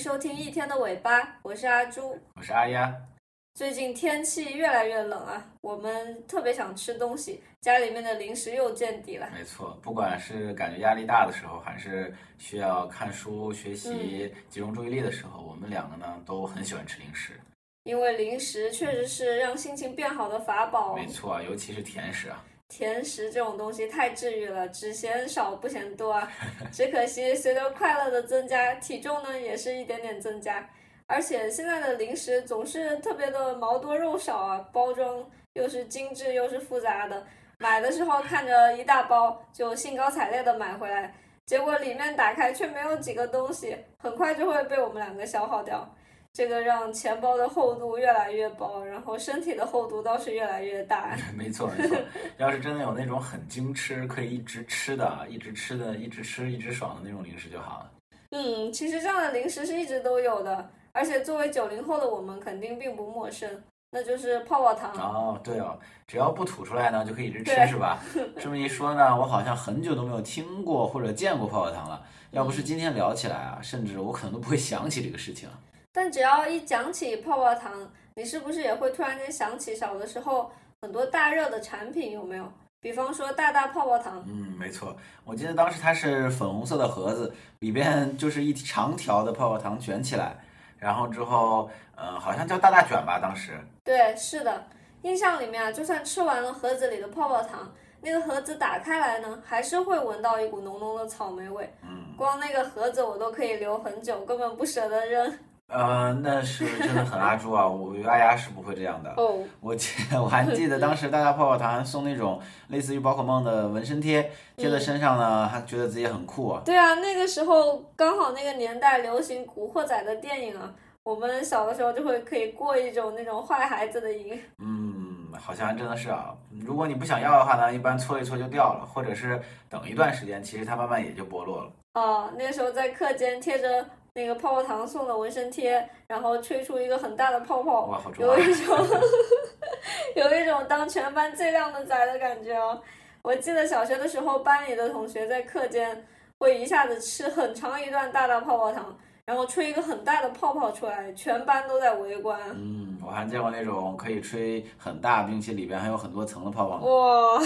收听一天的尾巴，我是阿朱，我是阿丫。最近天气越来越冷啊，我们特别想吃东西，家里面的零食又见底了。没错，不管是感觉压力大的时候，还是需要看书学习、集中注意力的时候，我们两个呢都很喜欢吃零食。因为零食确实是让心情变好的法宝。没错，尤其是甜食啊。甜食这种东西太治愈了，只嫌少不嫌多啊。只可惜随着快乐的增加，体重呢也是一点点增加。而且现在的零食总是特别的毛多肉少啊，包装又是精致又是复杂的，买的时候看着一大包就兴高采烈的买回来，结果里面打开却没有几个东西，很快就会被我们两个消耗掉。这个让钱包的厚度越来越薄，然后身体的厚度倒是越来越大。没错没错，要是真的有那种很精吃，可以一直吃的，一直吃的，一直吃一直爽的那种零食就好了。嗯，其实这样的零食是一直都有的。而且作为九零后的我们，肯定并不陌生，那就是泡泡糖。哦，对哦，只要不吐出来呢，就可以一直吃，是吧？这么一说呢，我好像很久都没有听过或者见过泡泡糖了。要不是今天聊起来啊，甚至我可能都不会想起这个事情。但只要一讲起泡泡糖，你是不是也会突然间想起小的时候很多大热的产品？有没有？比方说大大泡泡糖。嗯，没错，我记得当时它是粉红色的盒子，里边就是一长条的泡泡糖卷起来。然后之后，呃，好像叫大大卷吧，当时。对，是的，印象里面啊，就算吃完了盒子里的泡泡糖，那个盒子打开来呢，还是会闻到一股浓浓的草莓味。嗯。光那个盒子我都可以留很久，根本不舍得扔。呃，那是真的很阿朱啊！我阿丫是不会这样的。哦。我记，我还记得当时大大泡泡糖送那种类似于宝可梦的纹身贴，贴在身上呢，还觉得自己很酷啊。对啊，那个时候刚好那个年代流行古惑仔的电影啊，我们小的时候就会可以过一种那种坏孩子的瘾。嗯，好像真的是啊。如果你不想要的话呢，一般搓一搓就掉了，或者是等一段时间，其实它慢慢也就剥落了。哦，那个时候在课间贴着。那个泡泡糖送的纹身贴，然后吹出一个很大的泡泡，有一种有一种当全班最靓的仔的感觉哦。我记得小学的时候，班里的同学在课间会一下子吃很长一段大大泡泡糖，然后吹一个很大的泡泡出来，全班都在围观。嗯，我还见过那种可以吹很大，并且里边还有很多层的泡泡。哇，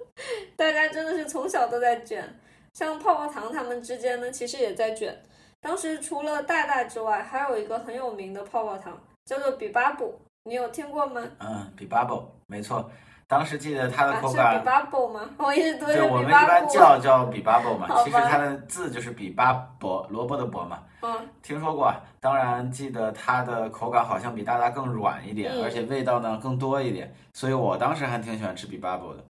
大家真的是从小都在卷，像泡泡糖他们之间呢，其实也在卷。当时除了大大之外，还有一个很有名的泡泡糖，叫做比巴卜，你有听过吗？嗯，比巴卜，没错。当时记得它的口感。是比巴卜吗？我一直都对，我们一般叫 叫比巴卜嘛，其实它的字就是比巴卜，萝卜的卜嘛。嗯。听说过，当然记得它的口感好像比大大更软一点，而且味道呢更多一点，所以我当时还挺喜欢吃比巴卜的。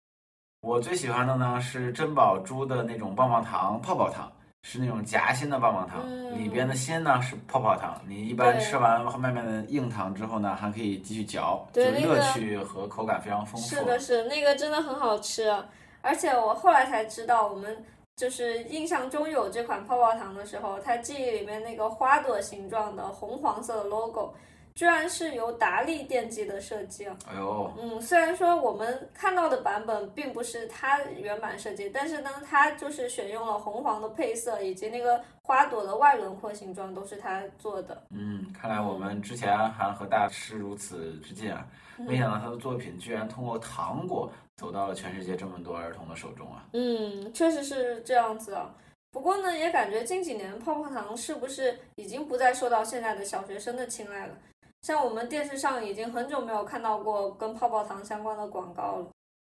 我最喜欢的呢是珍宝珠的那种棒棒糖，泡泡糖。是那种夹心的棒棒糖，里边的心呢是泡泡糖。你一般吃完外面的硬糖之后呢，还可以继续嚼，就乐趣和口感非常丰富。是的，是那个真的很好吃，而且我后来才知道，我们就是印象中有这款泡泡糖的时候，它记忆里面那个花朵形状的红黄色的 logo。居然是由达利电机的设计啊！哎呦，嗯，虽然说我们看到的版本并不是它原版设计，但是呢，它就是选用了红黄的配色，以及那个花朵的外轮廓形状都是它做的。嗯，看来我们之前还和大师如此之近啊，没想到他的作品居然通过糖果走到了全世界这么多儿童的手中啊！嗯，确实是这样子啊。不过呢，也感觉近几年泡泡糖是不是已经不再受到现在的小学生的青睐了？像我们电视上已经很久没有看到过跟泡泡糖相关的广告了，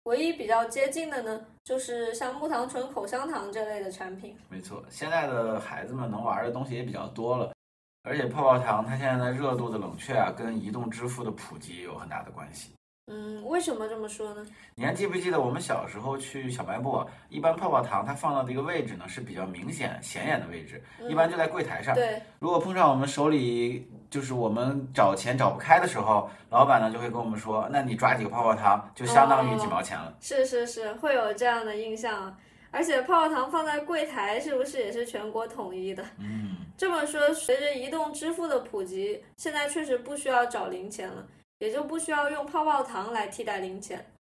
唯一比较接近的呢，就是像木糖醇口香糖这类的产品。没错，现在的孩子们能玩的东西也比较多了，而且泡泡糖它现在的热度的冷却啊，跟移动支付的普及也有很大的关系。嗯，为什么这么说呢？你还记不记得我们小时候去小卖部，一般泡泡糖它放到的一个位置呢是比较明显显眼的位置，一般就在柜台上。对。如果碰上我们手里就是我们找钱找不开的时候，老板呢就会跟我们说，那你抓几个泡泡糖就相当于几毛钱了。是是是，会有这样的印象。而且泡泡糖放在柜台是不是也是全国统一的？嗯。这么说，随着移动支付的普及，现在确实不需要找零钱了。也就不需要用泡泡糖来替代零钱。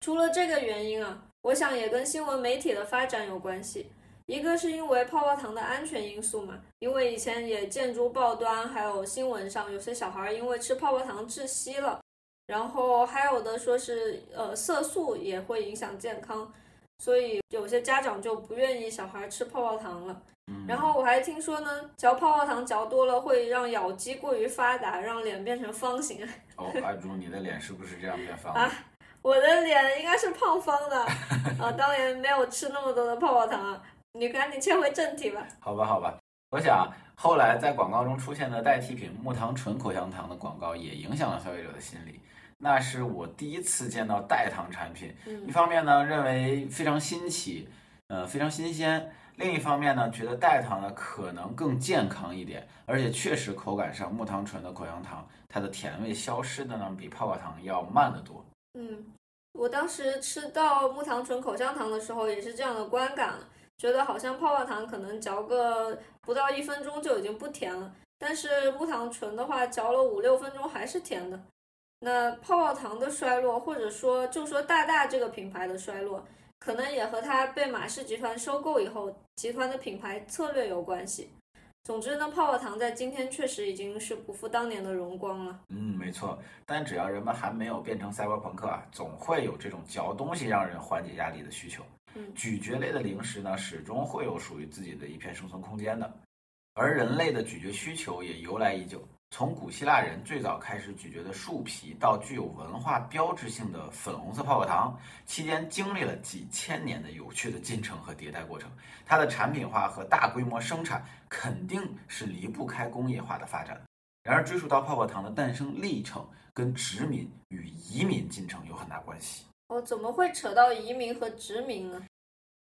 除了这个原因啊，我想也跟新闻媒体的发展有关系。一个是因为泡泡糖的安全因素嘛，因为以前也见诸报端，还有新闻上有些小孩因为吃泡泡糖窒息了，然后还有的说是呃色素也会影响健康，所以有些家长就不愿意小孩吃泡泡糖了。然后我还听说呢，嚼泡泡糖嚼多了会让咬肌过于发达，让脸变成方形。哦，阿朱，你的脸是不是这样变方啊？我的脸应该是胖方的啊，当年没有吃那么多的泡泡糖。你赶紧切回正题吧。好吧，好吧。我想后来在广告中出现的代替品木糖醇口香糖的广告也影响了消费者的心理。那是我第一次见到代糖产品，一方面呢认为非常新奇，呃非常新鲜；另一方面呢觉得代糖呢可能更健康一点，而且确实口感上木糖醇的口香糖它的甜味消失的呢比泡泡糖要慢得多。嗯，我当时吃到木糖醇口香糖的时候也是这样的观感。觉得好像泡泡糖可能嚼个不到一分钟就已经不甜了，但是木糖醇的话嚼了五六分钟还是甜的。那泡泡糖的衰落，或者说就说大大这个品牌的衰落，可能也和它被马氏集团收购以后，集团的品牌策略有关系。总之呢，泡泡糖在今天确实已经是不复当年的荣光了。嗯，没错。但只要人们还没有变成赛博朋克啊，总会有这种嚼东西让人缓解压力的需求。咀嚼类的零食呢，始终会有属于自己的一片生存空间的，而人类的咀嚼需求也由来已久。从古希腊人最早开始咀嚼的树皮，到具有文化标志性的粉红色泡泡糖，期间经历了几千年的有趣的进程和迭代过程。它的产品化和大规模生产肯定是离不开工业化的发展。然而，追溯到泡泡糖的诞生历程，跟殖民与移民进程有很大关系。哦，怎么会扯到移民和殖民呢？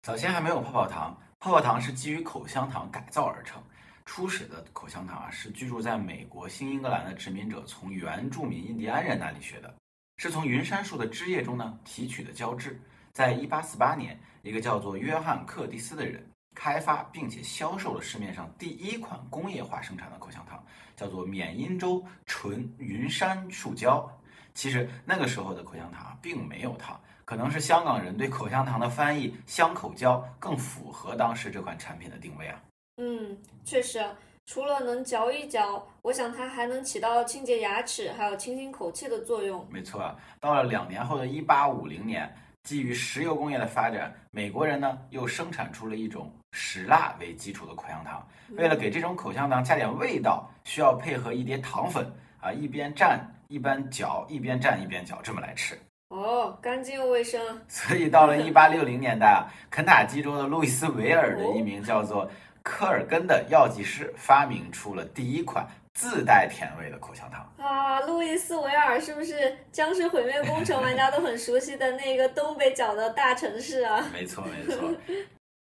早先还没有泡泡糖，泡泡糖是基于口香糖改造而成。初始的口香糖啊，是居住在美国新英格兰的殖民者从原住民印第安人那里学的，是从云杉树的枝叶中呢提取的胶质。在一八四八年，一个叫做约翰·克蒂斯的人开发并且销售了市面上第一款工业化生产的口香糖，叫做缅因州纯云杉树胶。其实那个时候的口香糖并没有糖，可能是香港人对口香糖的翻译“香口胶”更符合当时这款产品的定位啊。嗯，确实，除了能嚼一嚼，我想它还能起到清洁牙齿还有清新口气的作用。没错啊，到了两年后的一八五零年，基于石油工业的发展，美国人呢又生产出了一种石蜡为基础的口香糖。为了给这种口香糖加点味道，需要配合一碟糖粉啊，一边蘸。一边嚼一边蘸一边嚼，这么来吃哦，干净又卫生。所以到了 一八六零年代啊，肯塔基州的路易斯维尔的一名叫做科尔根的药剂师发明出了第一款自带甜味的口香糖啊。路易斯维尔是不是僵尸毁灭工程玩家都很熟悉的那个东北角的大城市啊？没错没错，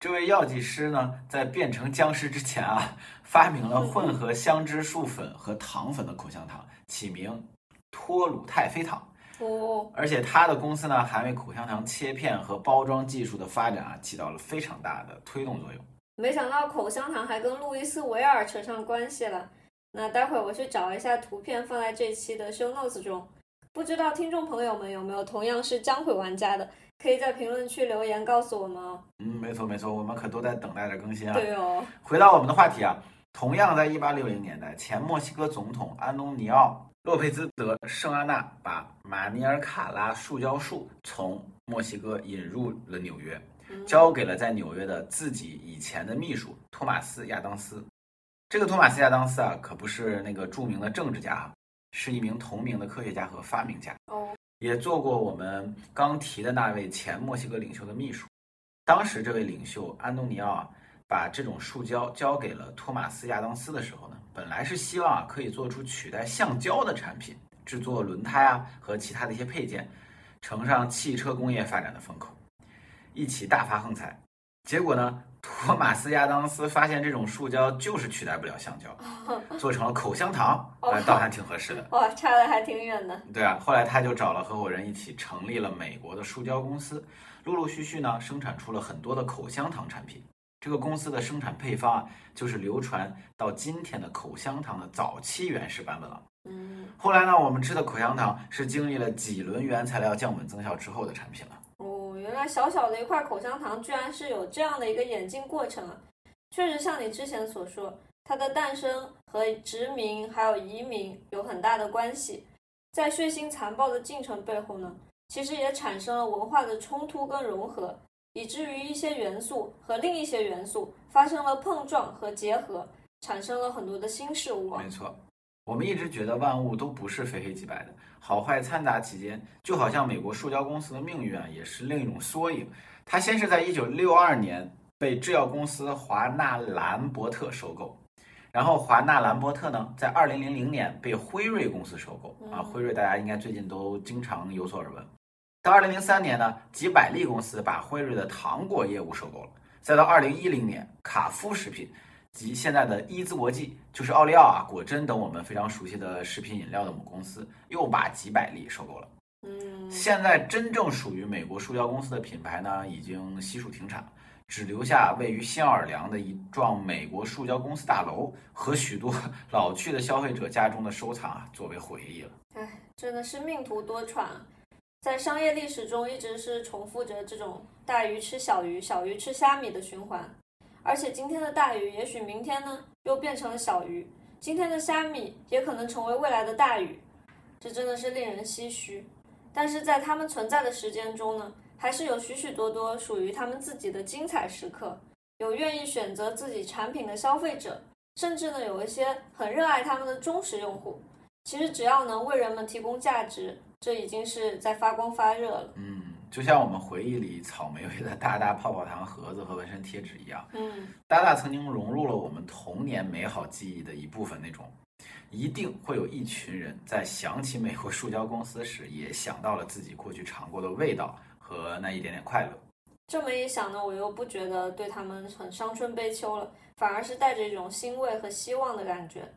这位药剂师呢，在变成僵尸之前啊，发明了混合香脂树粉和糖粉的口香糖，起名。托鲁泰菲糖哦，而且他的公司呢，还为口香糖切片和包装技术的发展啊，起到了非常大的推动作用。没想到口香糖还跟路易斯维尔扯上关系了。那待会儿我去找一下图片，放在这期的 show notes 中。不知道听众朋友们有没有同样是江毁玩家的，可以在评论区留言告诉我们哦。嗯，没错没错，我们可都在等待着更新啊。对哦。回到我们的话题啊，同样在一八六零年代，前墨西哥总统安东尼奥。洛佩兹德圣安娜把马尼尔卡拉树胶树从墨西哥引入了纽约，交给了在纽约的自己以前的秘书托马斯亚当斯。这个托马斯亚当斯啊，可不是那个著名的政治家，是一名同名的科学家和发明家，哦也做过我们刚提的那位前墨西哥领袖的秘书。当时这位领袖安东尼奥啊，把这种树胶交给了托马斯亚当斯的时候呢。本来是希望啊可以做出取代橡胶的产品，制作轮胎啊和其他的一些配件，乘上汽车工业发展的风口，一起大发横财。结果呢，托马斯亚当斯发现这种树胶就是取代不了橡胶，做成了口香糖，倒还挺合适的。哇，差的还挺远的。对啊，后来他就找了合伙人一起成立了美国的树胶公司，陆陆续续呢生产出了很多的口香糖产品。这个公司的生产配方啊，就是流传到今天的口香糖的早期原始版本了。嗯，后来呢，我们吃的口香糖是经历了几轮原材料降本增效之后的产品了。原来小小的一块口香糖居然是有这样的一个演进过程啊！确实像你之前所说，它的诞生和殖民还有移民有很大的关系。在血腥残暴的进程背后呢，其实也产生了文化的冲突跟融合，以至于一些元素和另一些元素发生了碰撞和结合，产生了很多的新事物。没错，我们一直觉得万物都不是非黑即白的。好坏掺杂其间，就好像美国塑胶公司的命运啊，也是另一种缩影。它先是在一九六二年被制药公司华纳兰伯特收购，然后华纳兰伯特呢，在二零零零年被辉瑞公司收购啊。辉瑞大家应该最近都经常有所耳闻。到二零零三年呢，吉百利公司把辉瑞的糖果业务收购了。再到二零一零年，卡夫食品。及现在的伊兹国际，就是奥利奥啊、果珍等我们非常熟悉的食品饮料的母公司，又把几百例收购了。嗯，现在真正属于美国塑胶公司的品牌呢，已经悉数停产，只留下位于新奥尔良的一幢美国塑胶公司大楼和许多老去的消费者家中的收藏啊，作为回忆了。唉，真的是命途多舛，在商业历史中一直是重复着这种大鱼吃小鱼、小鱼吃虾米的循环。而且今天的大鱼，也许明天呢又变成了小鱼；今天的虾米也可能成为未来的大鱼，这真的是令人唏嘘。但是在他们存在的时间中呢，还是有许许多多属于他们自己的精彩时刻，有愿意选择自己产品的消费者，甚至呢有一些很热爱他们的忠实用户。其实只要能为人们提供价值，这已经是在发光发热了。嗯。就像我们回忆里草莓味的大大泡泡糖盒子和纹身贴纸一样，嗯，大大曾经融入了我们童年美好记忆的一部分。那种，一定会有一群人在想起美国塑胶公司时，也想到了自己过去尝过的味道和那一点点快乐。这么一想呢，我又不觉得对他们很伤春悲秋了，反而是带着一种欣慰和希望的感觉。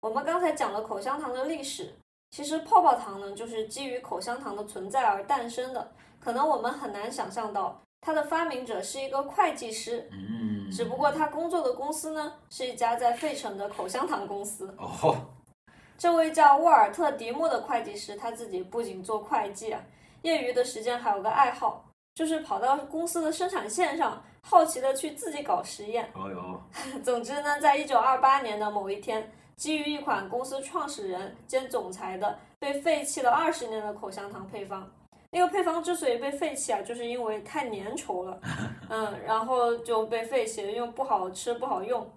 我们刚才讲了口香糖的历史，其实泡泡糖呢，就是基于口香糖的存在而诞生的。可能我们很难想象到，它的发明者是一个会计师，嗯，只不过他工作的公司呢，是一家在费城的口香糖公司。哦，这位叫沃尔特·迪莫的会计师，他自己不仅做会计啊，业余的时间还有个爱好，就是跑到公司的生产线上，好奇的去自己搞实验。哦哟，总之呢，在一九二八年的某一天，基于一款公司创始人兼总裁的被废弃了二十年的口香糖配方。那个配方之所以被废弃啊，就是因为太粘稠了，嗯，然后就被废弃了，因为不好吃不好用。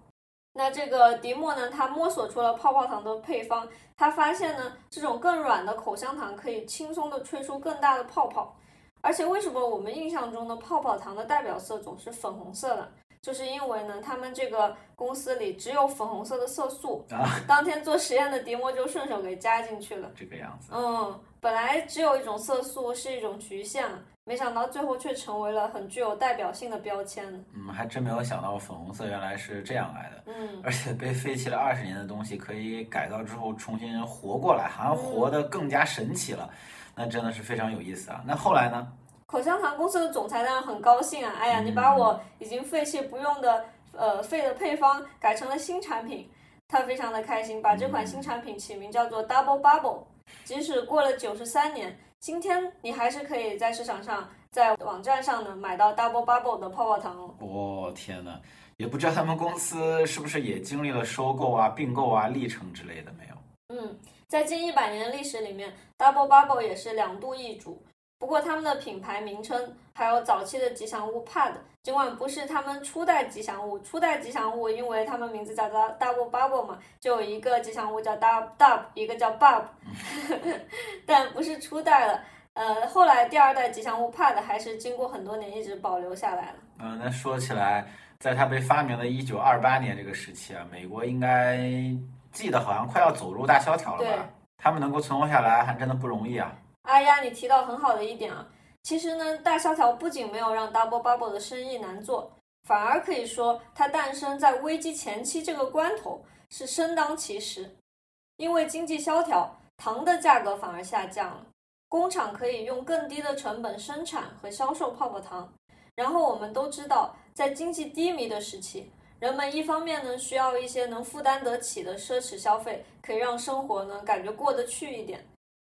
那这个迪莫呢，他摸索出了泡泡糖的配方，他发现呢，这种更软的口香糖可以轻松的吹出更大的泡泡。而且为什么我们印象中的泡泡糖的代表色总是粉红色的？就是因为呢，他们这个公司里只有粉红色的色素啊。当天做实验的迪莫就顺手给加进去了。这个样子。嗯。本来只有一种色素是一种局限，没想到最后却成为了很具有代表性的标签。嗯，还真没有想到粉红色原来是这样来的。嗯，而且被废弃了二十年的东西可以改造之后重新活过来，好像活得更加神奇了。那真的是非常有意思啊。那后来呢？口香糖公司的总裁当然很高兴啊！哎呀，你把我已经废弃不用的呃废的配方改成了新产品，他非常的开心，把这款新产品起名叫做 Double Bubble。即使过了九十三年，今天你还是可以在市场上、在网站上呢买到 Double Bubble 的泡泡糖哦。哦天哪，也不知道他们公司是不是也经历了收购啊、并购啊历程之类的没有？嗯，在近一百年的历史里面，Double Bubble 也是两度易主。不过他们的品牌名称还有早期的吉祥物 Pad，尽管不是他们初代吉祥物，初代吉祥物因为他们名字叫做 Double Bubble 嘛，就有一个吉祥物叫 Dub Dub，一个叫 Bob，但不是初代了。呃，后来第二代吉祥物 Pad 还是经过很多年一直保留下来了。嗯，那说起来，在它被发明的一九二八年这个时期啊，美国应该记得好像快要走入大萧条了吧？他们能够存活下来还真的不容易啊。阿丫，你提到很好的一点啊，其实呢，大萧条不仅没有让 Double Bubble 的生意难做，反而可以说它诞生在危机前期这个关头是生当其时。因为经济萧条，糖的价格反而下降了，工厂可以用更低的成本生产和销售泡泡糖。然后我们都知道，在经济低迷的时期，人们一方面呢需要一些能负担得起的奢侈消费，可以让生活呢感觉过得去一点。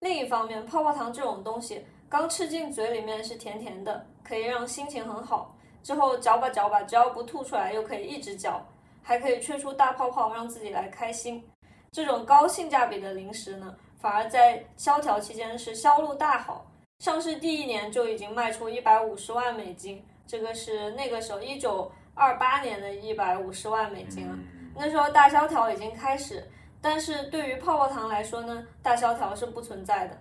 另一方面，泡泡糖这种东西刚吃进嘴里面是甜甜的，可以让心情很好。之后嚼吧嚼吧，只要不吐出来，又可以一直嚼，还可以吹出大泡泡，让自己来开心。这种高性价比的零食呢，反而在萧条期间是销路大好，上市第一年就已经卖出一百五十万美金，这个是那个时候一九二八年的一百五十万美金了。那时候大萧条已经开始，但是对于泡泡糖来说呢，大萧条是不存在的。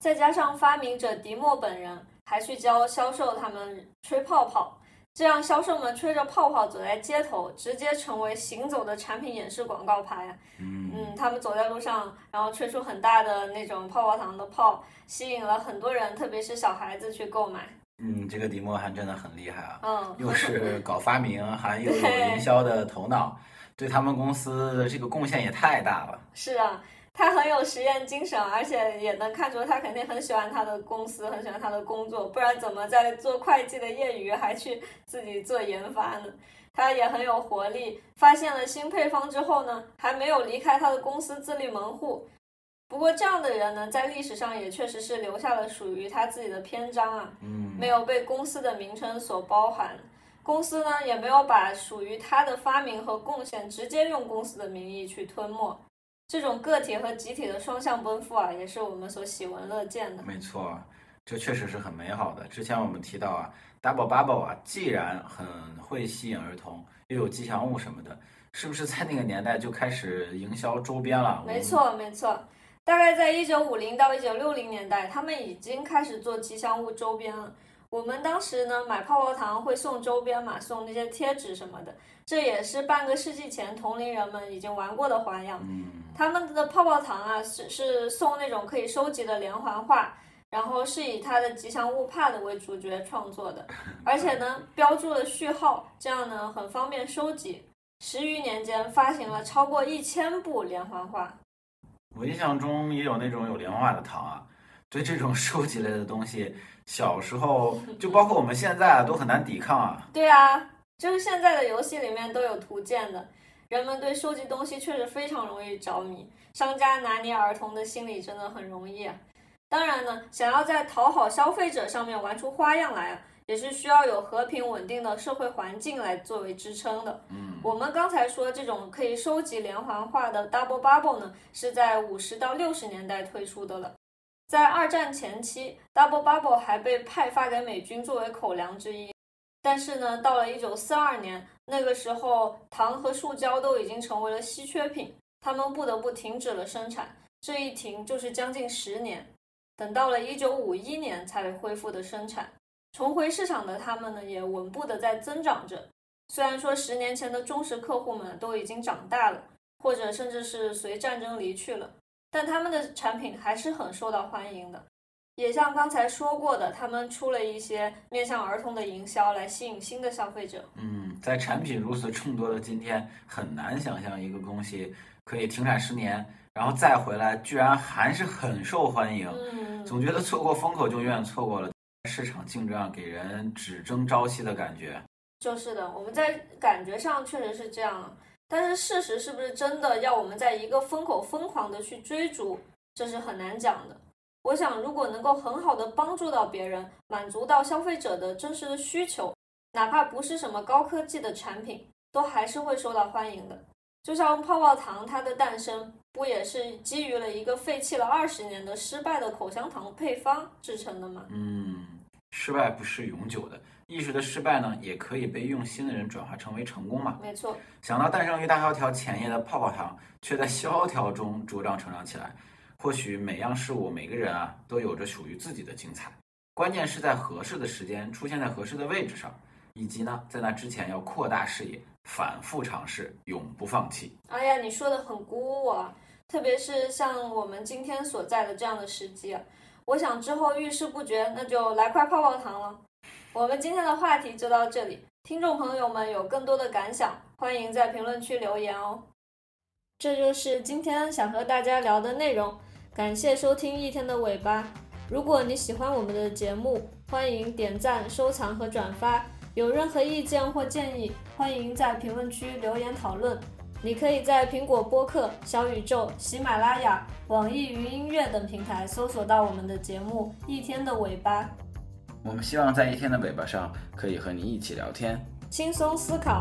再加上发明者迪莫本人还去教销售他们吹泡泡，这样销售们吹着泡泡走在街头，直接成为行走的产品演示广告牌。嗯嗯，他们走在路上，然后吹出很大的那种泡泡糖的泡，吸引了很多人，特别是小孩子去购买。嗯，这个迪莫还真的很厉害啊，嗯，又是搞发明，还又有营销的头脑，对他们公司的这个贡献也太大了。是啊，他很有实验精神，而且也能看出他肯定很喜欢他的公司，很喜欢他的工作，不然怎么在做会计的业余还去自己做研发呢？他也很有活力，发现了新配方之后呢，还没有离开他的公司自立门户。不过这样的人呢，在历史上也确实是留下了属于他自己的篇章啊，嗯，没有被公司的名称所包含。公司呢，也没有把属于他的发明和贡献直接用公司的名义去吞没。这种个体和集体的双向奔赴啊，也是我们所喜闻乐见的。没错，这确实是很美好的。之前我们提到啊，Double Bubble 啊，既然很会吸引儿童，又有吉祥物什么的，是不是在那个年代就开始营销周边了？没错，没错。大概在一九五零到一九六零年代，他们已经开始做吉祥物周边了。我们当时呢买泡泡糖会送周边嘛，送那些贴纸什么的，这也是半个世纪前同龄人们已经玩过的花样。嗯，他们的泡泡糖啊是是送那种可以收集的连环画，然后是以他的吉祥物帕的为主角创作的，而且呢标注了序号，这样呢很方便收集。十余年间发行了超过一千部连环画。我印象中也有那种有连环画的糖啊。对这种收集类的东西，小时候就包括我们现在啊，都很难抵抗啊。对啊，就是现在的游戏里面都有图鉴的，人们对收集东西确实非常容易着迷。商家拿捏儿童的心理真的很容易啊。当然呢，想要在讨好消费者上面玩出花样来啊，也是需要有和平稳定的社会环境来作为支撑的。嗯，我们刚才说这种可以收集连环画的 Double Bubble 呢，是在五十到六十年代推出的了。在二战前期，Double Bubble 还被派发给美军作为口粮之一。但是呢，到了一九四二年，那个时候糖和塑胶都已经成为了稀缺品，他们不得不停止了生产。这一停就是将近十年，等到了一九五一年才恢复的生产。重回市场的他们呢，也稳步的在增长着。虽然说十年前的忠实客户们都已经长大了，或者甚至是随战争离去了。但他们的产品还是很受到欢迎的，也像刚才说过的，他们出了一些面向儿童的营销来吸引新的消费者。嗯，在产品如此众多的今天，很难想象一个东西可以停产十年，然后再回来，居然还是很受欢迎。嗯，总觉得错过风口就永远错过了，市场竞争啊，给人只争朝夕的感觉。就是的，我们在感觉上确实是这样。但是事实是不是真的要我们在一个风口疯狂的去追逐，这是很难讲的。我想，如果能够很好的帮助到别人，满足到消费者的真实的需求，哪怕不是什么高科技的产品，都还是会受到欢迎的。就像泡泡糖，它的诞生不也是基于了一个废弃了二十年的失败的口香糖配方制成的吗？嗯，失败不是永久的。一时的失败呢，也可以被用心的人转化成为成功嘛？没错。想到诞生于大萧条前夜的泡泡糖，却在萧条中茁壮成长起来。或许每样事物、每个人啊，都有着属于自己的精彩。关键是在合适的时间出现在合适的位置上，以及呢，在那之前要扩大视野，反复尝试，永不放弃。哎呀，你说的很鼓舞啊！特别是像我们今天所在的这样的时机，我想之后遇事不决，那就来块泡泡糖了。我们今天的话题就到这里，听众朋友们有更多的感想，欢迎在评论区留言哦。这就是今天想和大家聊的内容，感谢收听一天的尾巴。如果你喜欢我们的节目，欢迎点赞、收藏和转发。有任何意见或建议，欢迎在评论区留言讨论。你可以在苹果播客、小宇宙、喜马拉雅、网易云音乐等平台搜索到我们的节目《一天的尾巴》，我们希望在一天的尾巴上可以和你一起聊天。轻松思考。